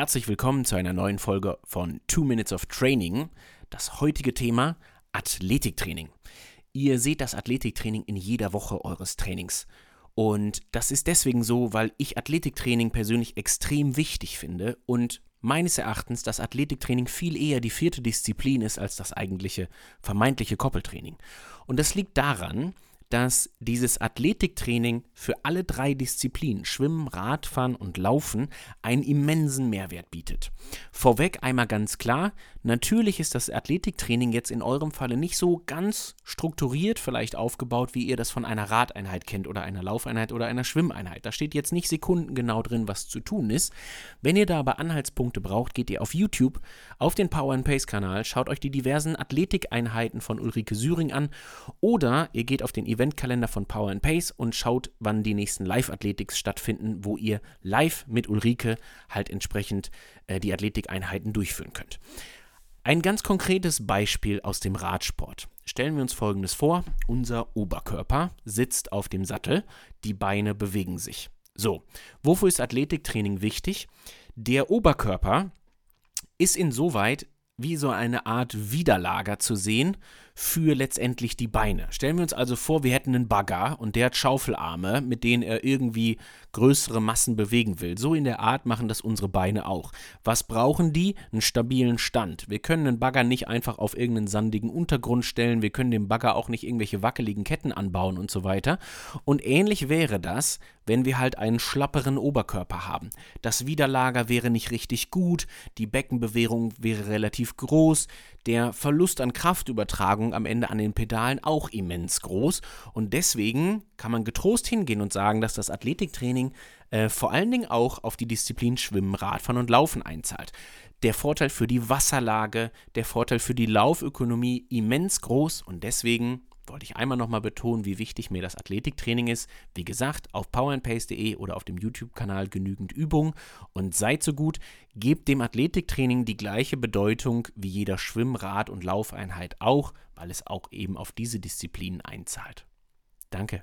herzlich willkommen zu einer neuen Folge von Two Minutes of Training. Das heutige Thema Athletiktraining. Ihr seht das Athletiktraining in jeder Woche eures Trainings. Und das ist deswegen so, weil ich Athletiktraining persönlich extrem wichtig finde und meines Erachtens das Athletiktraining viel eher die vierte Disziplin ist als das eigentliche vermeintliche Koppeltraining. Und das liegt daran, dass dieses Athletiktraining für alle drei Disziplinen, Schwimmen, Radfahren und Laufen, einen immensen Mehrwert bietet. Vorweg einmal ganz klar, natürlich ist das Athletiktraining jetzt in eurem Falle nicht so ganz strukturiert vielleicht aufgebaut, wie ihr das von einer Radeinheit kennt oder einer Laufeinheit oder einer Schwimmeinheit. Da steht jetzt nicht sekundengenau drin, was zu tun ist. Wenn ihr da aber Anhaltspunkte braucht, geht ihr auf YouTube auf den Power and Pace Kanal, schaut euch die diversen Athletikeinheiten von Ulrike Süring an oder ihr geht auf den Event Eventkalender von Power and Pace und schaut, wann die nächsten Live-Athletics stattfinden, wo ihr live mit Ulrike halt entsprechend äh, die Athletikeinheiten durchführen könnt. Ein ganz konkretes Beispiel aus dem Radsport. Stellen wir uns folgendes vor: Unser Oberkörper sitzt auf dem Sattel, die Beine bewegen sich. So, wofür ist Athletiktraining wichtig? Der Oberkörper ist insoweit wie so eine Art Widerlager zu sehen für letztendlich die Beine. Stellen wir uns also vor, wir hätten einen Bagger und der hat Schaufelarme, mit denen er irgendwie größere Massen bewegen will. So in der Art machen das unsere Beine auch. Was brauchen die? Einen stabilen Stand. Wir können einen Bagger nicht einfach auf irgendeinen sandigen Untergrund stellen, wir können dem Bagger auch nicht irgendwelche wackeligen Ketten anbauen und so weiter. Und ähnlich wäre das, wenn wir halt einen schlapperen Oberkörper haben. Das Widerlager wäre nicht richtig gut, die Beckenbewegung wäre relativ groß, der Verlust an Kraftübertragung am Ende an den Pedalen auch immens groß. Und deswegen kann man getrost hingehen und sagen, dass das Athletiktraining äh, vor allen Dingen auch auf die Disziplin Schwimmen, Radfahren und Laufen einzahlt. Der Vorteil für die Wasserlage, der Vorteil für die Laufökonomie immens groß und deswegen wollte ich einmal nochmal betonen, wie wichtig mir das Athletiktraining ist. Wie gesagt, auf powerandpace.de oder auf dem YouTube-Kanal genügend Übung und seid so gut, gebt dem Athletiktraining die gleiche Bedeutung wie jeder Schwimm-, Rad- und Laufeinheit auch, weil es auch eben auf diese Disziplinen einzahlt. Danke.